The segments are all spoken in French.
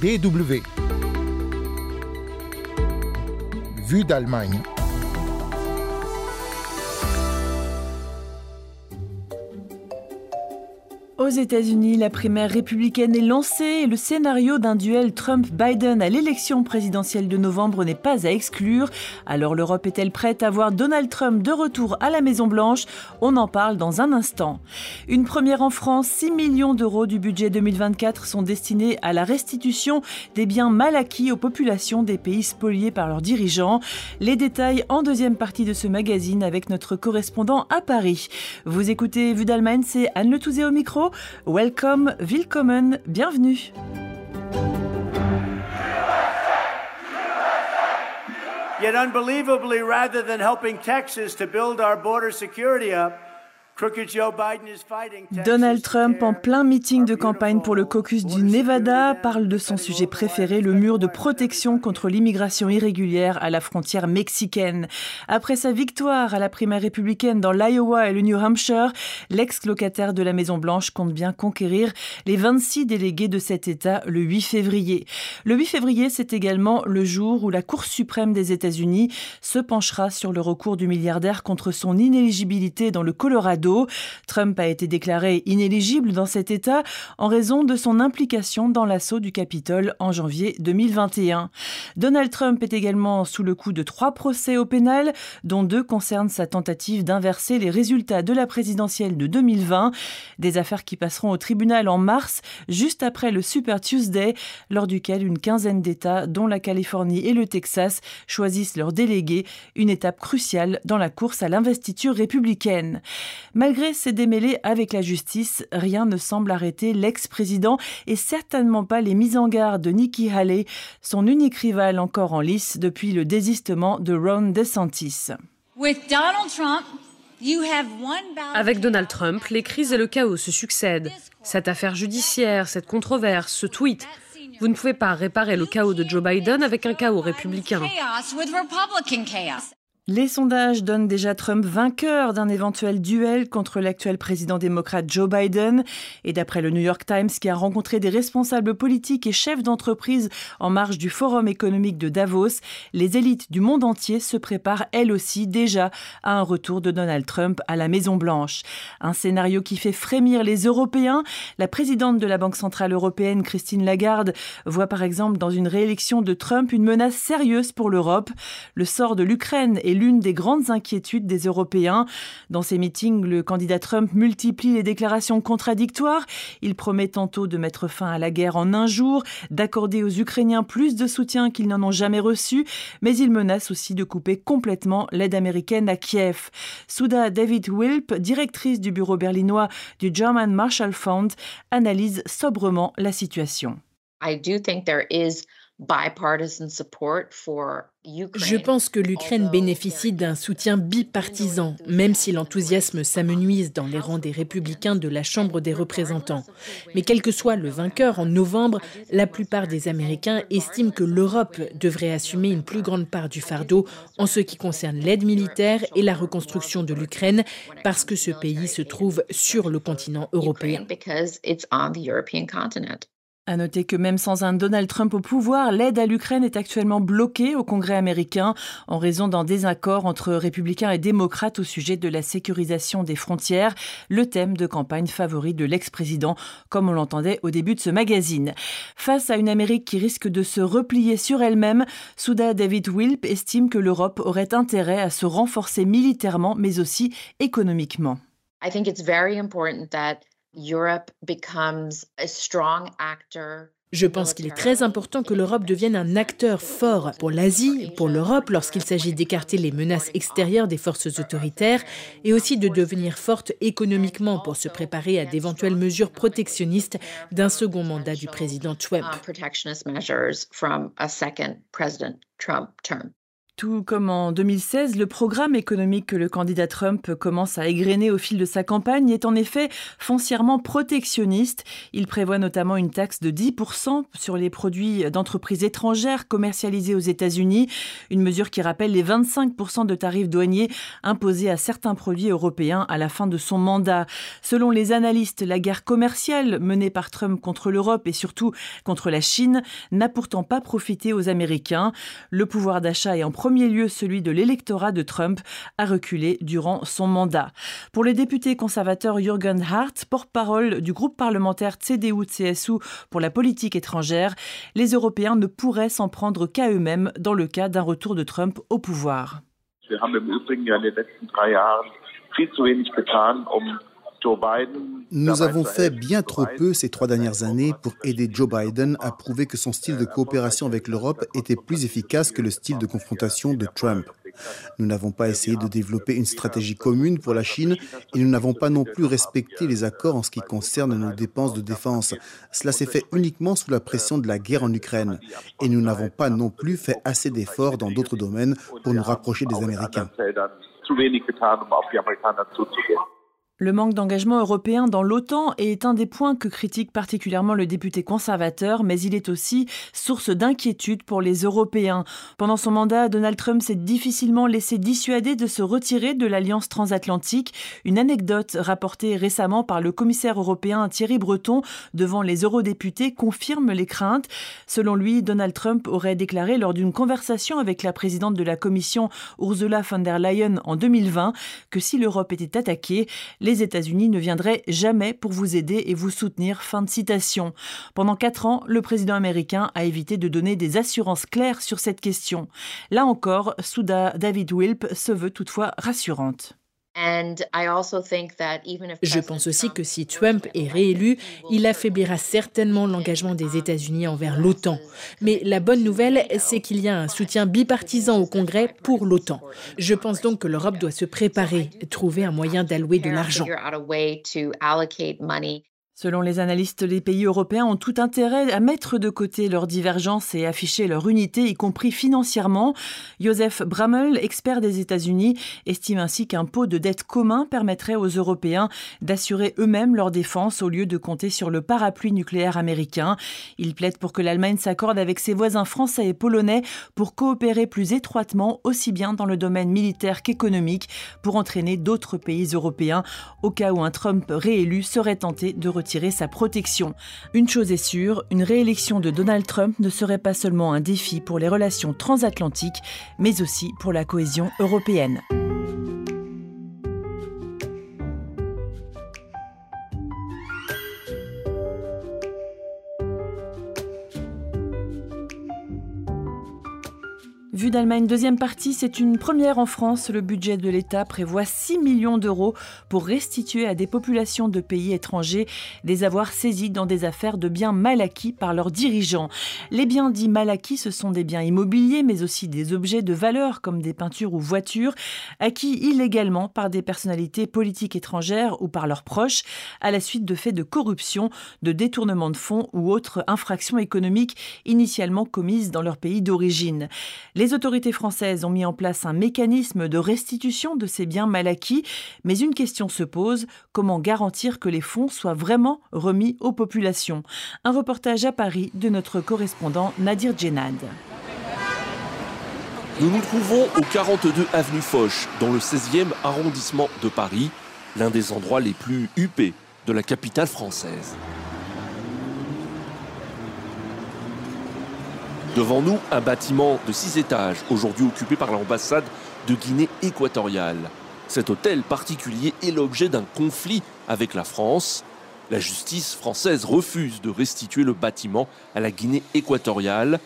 DW. Vue d'Allemagne. Aux États-Unis, la primaire républicaine est lancée et le scénario d'un duel Trump-Biden à l'élection présidentielle de novembre n'est pas à exclure. Alors l'Europe est-elle prête à voir Donald Trump de retour à la Maison-Blanche? On en parle dans un instant. Une première en France, 6 millions d'euros du budget 2024 sont destinés à la restitution des biens mal acquis aux populations des pays spoliés par leurs dirigeants. Les détails en deuxième partie de ce magazine avec notre correspondant à Paris. Vous écoutez Vue d'Allemagne, c'est Anne Le Touzé au micro. Welcome, willkommen, bienvenue. Yet unbelievably, rather than helping Texas to build our border security up, Donald Trump, en plein meeting de campagne pour le caucus du Nevada, parle de son sujet préféré, le mur de protection contre l'immigration irrégulière à la frontière mexicaine. Après sa victoire à la primaire républicaine dans l'Iowa et le New Hampshire, l'ex-locataire de la Maison-Blanche compte bien conquérir les 26 délégués de cet État le 8 février. Le 8 février, c'est également le jour où la Cour suprême des États-Unis se penchera sur le recours du milliardaire contre son inéligibilité dans le Colorado Trump a été déclaré inéligible dans cet État en raison de son implication dans l'assaut du Capitole en janvier 2021. Donald Trump est également sous le coup de trois procès au pénal, dont deux concernent sa tentative d'inverser les résultats de la présidentielle de 2020, des affaires qui passeront au tribunal en mars, juste après le Super Tuesday, lors duquel une quinzaine d'États, dont la Californie et le Texas, choisissent leurs délégués, une étape cruciale dans la course à l'investiture républicaine. Malgré ses démêlés avec la justice, rien ne semble arrêter l'ex-président et certainement pas les mises en garde de Nikki Haley, son unique rival encore en lice depuis le désistement de Ron DeSantis. Avec Donald Trump, les crises et le chaos se succèdent. Cette affaire judiciaire, cette controverse, ce tweet. Vous ne pouvez pas réparer le chaos de Joe Biden avec un chaos républicain. Les sondages donnent déjà Trump vainqueur d'un éventuel duel contre l'actuel président démocrate Joe Biden. Et d'après le New York Times, qui a rencontré des responsables politiques et chefs d'entreprise en marge du Forum économique de Davos, les élites du monde entier se préparent elles aussi déjà à un retour de Donald Trump à la Maison-Blanche. Un scénario qui fait frémir les Européens. La présidente de la Banque centrale européenne, Christine Lagarde, voit par exemple dans une réélection de Trump une menace sérieuse pour l'Europe. Le sort de l'Ukraine et l'une des grandes inquiétudes des Européens. Dans ces meetings, le candidat Trump multiplie les déclarations contradictoires. Il promet tantôt de mettre fin à la guerre en un jour, d'accorder aux Ukrainiens plus de soutien qu'ils n'en ont jamais reçu, mais il menace aussi de couper complètement l'aide américaine à Kiev. Souda David Wilp, directrice du bureau berlinois du German Marshall Fund, analyse sobrement la situation. I do think there is je pense que l'Ukraine bénéficie d'un soutien bipartisan, même si l'enthousiasme s'amenuise dans les rangs des républicains de la Chambre des représentants. Mais quel que soit le vainqueur en novembre, la plupart des Américains estiment que l'Europe devrait assumer une plus grande part du fardeau en ce qui concerne l'aide militaire et la reconstruction de l'Ukraine, parce que ce pays se trouve sur le continent européen. À noter que même sans un Donald Trump au pouvoir, l'aide à l'Ukraine est actuellement bloquée au Congrès américain en raison d'un désaccord entre républicains et démocrates au sujet de la sécurisation des frontières, le thème de campagne favori de l'ex-président, comme on l'entendait au début de ce magazine. Face à une Amérique qui risque de se replier sur elle-même, Souda David Wilp estime que l'Europe aurait intérêt à se renforcer militairement mais aussi économiquement. I think it's very important that je pense qu'il est très important que l'Europe devienne un acteur fort pour l'Asie, pour l'Europe lorsqu'il s'agit d'écarter les menaces extérieures des forces autoritaires et aussi de devenir forte économiquement pour se préparer à d'éventuelles mesures protectionnistes d'un second mandat du président Trump. Tout comme en 2016, le programme économique que le candidat Trump commence à égrener au fil de sa campagne est en effet foncièrement protectionniste. Il prévoit notamment une taxe de 10% sur les produits d'entreprises étrangères commercialisés aux États-Unis, une mesure qui rappelle les 25% de tarifs douaniers imposés à certains produits européens à la fin de son mandat. Selon les analystes, la guerre commerciale menée par Trump contre l'Europe et surtout contre la Chine n'a pourtant pas profité aux Américains. Le pouvoir d'achat est en premier lieu celui de l'électorat de Trump, a reculé durant son mandat. Pour les députés conservateurs Jürgen Hart, porte-parole du groupe parlementaire CDU-CSU pour la politique étrangère, les Européens ne pourraient s'en prendre qu'à eux-mêmes dans le cas d'un retour de Trump au pouvoir. Nous avons fait bien trop peu ces trois dernières années pour aider Joe Biden à prouver que son style de coopération avec l'Europe était plus efficace que le style de confrontation de Trump. Nous n'avons pas essayé de développer une stratégie commune pour la Chine et nous n'avons pas non plus respecté les accords en ce qui concerne nos dépenses de défense. Cela s'est fait uniquement sous la pression de la guerre en Ukraine. Et nous n'avons pas non plus fait assez d'efforts dans d'autres domaines pour nous rapprocher des Américains. Le manque d'engagement européen dans l'OTAN est un des points que critique particulièrement le député conservateur, mais il est aussi source d'inquiétude pour les Européens. Pendant son mandat, Donald Trump s'est difficilement laissé dissuader de se retirer de l'alliance transatlantique. Une anecdote rapportée récemment par le commissaire européen Thierry Breton devant les eurodéputés confirme les craintes. Selon lui, Donald Trump aurait déclaré lors d'une conversation avec la présidente de la Commission, Ursula von der Leyen, en 2020, que si l'Europe était attaquée, les États-Unis ne viendraient jamais pour vous aider et vous soutenir. Fin de citation. Pendant quatre ans, le président américain a évité de donner des assurances claires sur cette question. Là encore, Souda David Wilp se veut toutefois rassurante. Je pense aussi que si Trump est réélu, il affaiblira certainement l'engagement des États-Unis envers l'OTAN. Mais la bonne nouvelle, c'est qu'il y a un soutien bipartisan au Congrès pour l'OTAN. Je pense donc que l'Europe doit se préparer, trouver un moyen d'allouer de l'argent. Selon les analystes, les pays européens ont tout intérêt à mettre de côté leurs divergences et afficher leur unité, y compris financièrement. Joseph Brammel, expert des États-Unis, estime ainsi qu'un pot de dette commun permettrait aux Européens d'assurer eux-mêmes leur défense au lieu de compter sur le parapluie nucléaire américain. Il plaide pour que l'Allemagne s'accorde avec ses voisins français et polonais pour coopérer plus étroitement, aussi bien dans le domaine militaire qu'économique, pour entraîner d'autres pays européens au cas où un Trump réélu serait tenté de retirer sa protection. Une chose est sûre, une réélection de Donald Trump ne serait pas seulement un défi pour les relations transatlantiques, mais aussi pour la cohésion européenne. d'Allemagne, deuxième partie, c'est une première en France. Le budget de l'État prévoit 6 millions d'euros pour restituer à des populations de pays étrangers des avoirs saisis dans des affaires de biens mal acquis par leurs dirigeants. Les biens dits mal acquis, ce sont des biens immobiliers, mais aussi des objets de valeur comme des peintures ou voitures, acquis illégalement par des personnalités politiques étrangères ou par leurs proches, à la suite de faits de corruption, de détournement de fonds ou autres infractions économiques initialement commises dans leur pays d'origine. Les autorités françaises ont mis en place un mécanisme de restitution de ces biens mal acquis, mais une question se pose, comment garantir que les fonds soient vraiment remis aux populations? Un reportage à Paris de notre correspondant Nadir Djenad. Nous nous trouvons au 42 avenue Foch, dans le 16e arrondissement de Paris, l'un des endroits les plus huppés de la capitale française. Devant nous, un bâtiment de six étages, aujourd'hui occupé par l'ambassade de Guinée équatoriale. Cet hôtel particulier est l'objet d'un conflit avec la France. La justice française refuse de restituer le bâtiment à la Guinée équatoriale.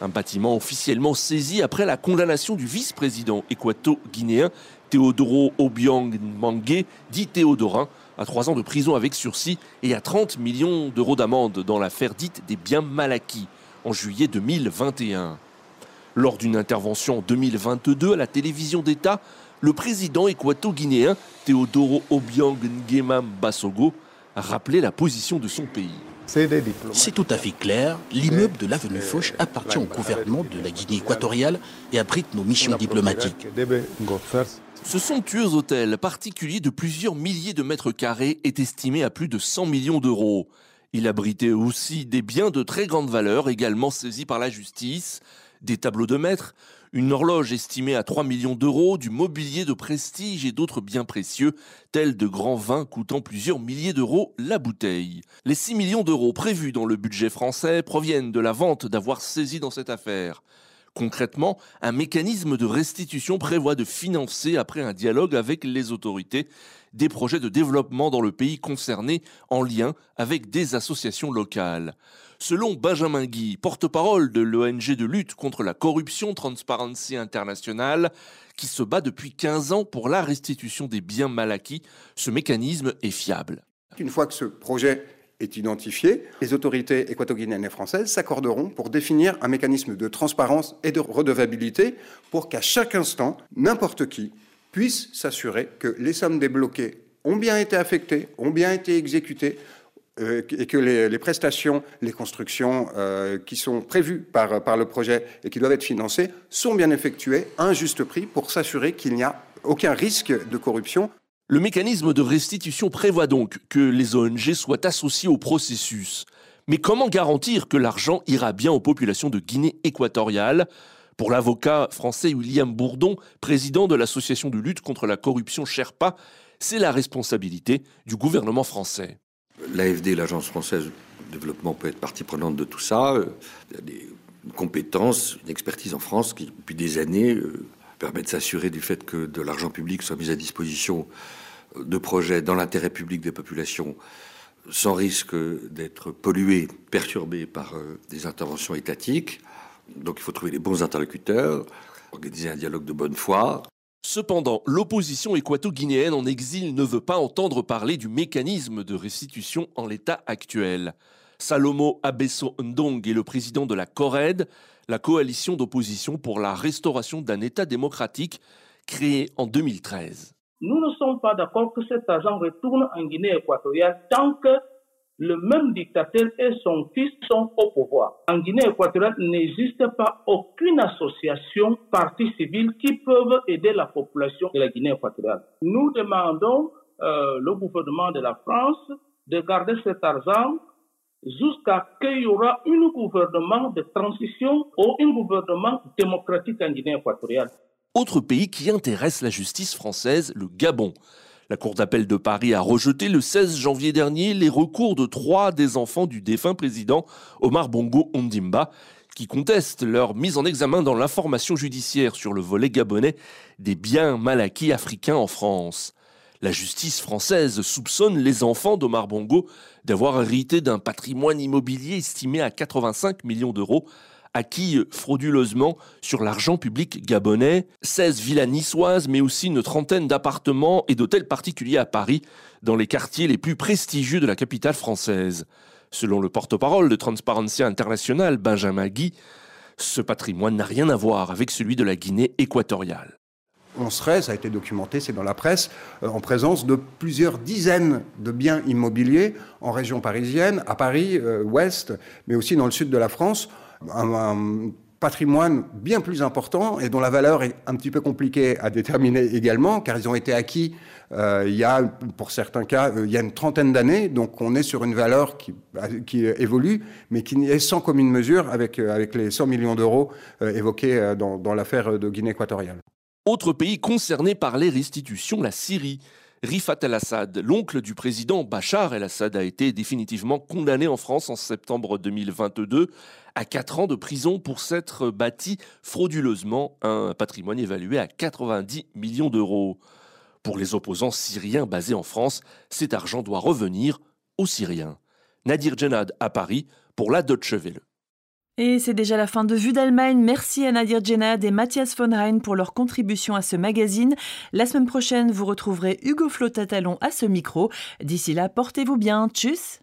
Un bâtiment officiellement saisi après la condamnation du vice-président équato-guinéen Théodoro Obiang Mangue, dit Théodorin, à trois ans de prison avec sursis et à 30 millions d'euros d'amende dans l'affaire dite des biens mal acquis en juillet 2021. Lors d'une intervention en 2022 à la télévision d'État, le président équato-guinéen Teodoro Obiang Nguema Basogo a rappelé la position de son pays. C'est tout à fait clair. L'immeuble de l'avenue Foch appartient au gouvernement de la Guinée équatoriale et abrite nos missions diplomatiques. Ce somptueux hôtel, particulier de plusieurs milliers de mètres carrés, est estimé à plus de 100 millions d'euros. Il abritait aussi des biens de très grande valeur, également saisis par la justice, des tableaux de maître, une horloge estimée à 3 millions d'euros, du mobilier de prestige et d'autres biens précieux, tels de grands vins coûtant plusieurs milliers d'euros la bouteille. Les 6 millions d'euros prévus dans le budget français proviennent de la vente d'avoir saisi dans cette affaire. Concrètement, un mécanisme de restitution prévoit de financer, après un dialogue avec les autorités, des projets de développement dans le pays concerné en lien avec des associations locales. Selon Benjamin Guy, porte-parole de l'ONG de lutte contre la corruption Transparency International, qui se bat depuis 15 ans pour la restitution des biens mal acquis, ce mécanisme est fiable. Une fois que ce projet est identifié, les autorités équato-guinéennes et françaises s'accorderont pour définir un mécanisme de transparence et de redevabilité pour qu'à chaque instant, n'importe qui puisse s'assurer que les sommes débloquées ont bien été affectées, ont bien été exécutées, euh, et que les, prestations, les constructions euh, qui sont prévues par le projet et qui doivent être financées sont bien effectuées à un juste prix pour s'assurer qu'il n'y a aucun risque de corruption. Le mécanisme de restitution prévoit donc que les ONG soient associées au processus. Mais comment garantir que l'argent ira bien aux populations de Guinée équatoriale? Pour l'avocat français William Bourdon, président de l'association de lutte contre la corruption Sherpa, c'est la responsabilité du gouvernement français. L'AFD, l'Agence française de développement, peut être partie prenante de tout ça. Il y a des compétences, une expertise en France qui, depuis des années, euh, permet de s'assurer du fait que de l'argent public soit mis à disposition de projets dans l'intérêt public des populations sans risque d'être pollué, perturbé par euh, des interventions étatiques. Donc il faut trouver les bons interlocuteurs, organiser un dialogue de bonne foi. Cependant, l'opposition équato-guinéenne en exil ne veut pas entendre parler du mécanisme de restitution en l'état actuel. Salomo Abesso Ndong est le président de la CORED, la coalition d'opposition pour la restauration d'un État démocratique créée en 2013. Nous ne sommes pas d'accord que cet argent retourne en Guinée équatoriale tant que le même dictateur et son fils sont au pouvoir. En Guinée équatoriale, n'existe pas aucune association, partie civile qui peuvent aider la population de la Guinée équatoriale. Nous demandons euh, le gouvernement de la France de garder cet argent jusqu'à ce qu'il y aura un gouvernement de transition ou un gouvernement démocratique en Guinée équatoriale. Autre pays qui intéresse la justice française, le Gabon. La Cour d'appel de Paris a rejeté le 16 janvier dernier les recours de trois des enfants du défunt président Omar Bongo Ondimba, qui contestent leur mise en examen dans l'information judiciaire sur le volet gabonais des biens mal acquis africains en France. La justice française soupçonne les enfants d'Omar Bongo d'avoir hérité d'un patrimoine immobilier estimé à 85 millions d'euros acquis frauduleusement sur l'argent public gabonais, 16 villas niçoises, mais aussi une trentaine d'appartements et d'hôtels particuliers à Paris, dans les quartiers les plus prestigieux de la capitale française. Selon le porte-parole de Transparency International, Benjamin Guy, ce patrimoine n'a rien à voir avec celui de la Guinée équatoriale. On serait, ça a été documenté, c'est dans la presse, euh, en présence de plusieurs dizaines de biens immobiliers en région parisienne, à Paris, euh, ouest, mais aussi dans le sud de la France, un, patrimoine bien plus important et dont la valeur est un petit peu compliquée à déterminer également, car ils ont été acquis euh, il y a, pour certains cas, euh, il y a une trentaine d'années. Donc on est sur une valeur qui, qui évolue, mais qui est sans commune mesure avec, euh, avec les 100 millions d'euros évoqués dans, dans l'affaire de Guinée équatoriale. Autre pays concerné par les restitutions, la Syrie. Rifat el-Assad, l'oncle du président Bachar el-Assad, a été définitivement condamné en France en septembre 2022 à 4 ans de prison pour s'être bâti frauduleusement un patrimoine évalué à 90 millions d'euros. Pour les opposants syriens basés en France, cet argent doit revenir aux Syriens. Nadir Djenad à Paris pour la Deutsche Welle. Et c'est déjà la fin de Vue d'Allemagne. Merci à Nadir Djenad et Mathias von Rhein pour leur contribution à ce magazine. La semaine prochaine, vous retrouverez Hugo Flotatalon à ce micro. D'ici là, portez-vous bien. Tchuss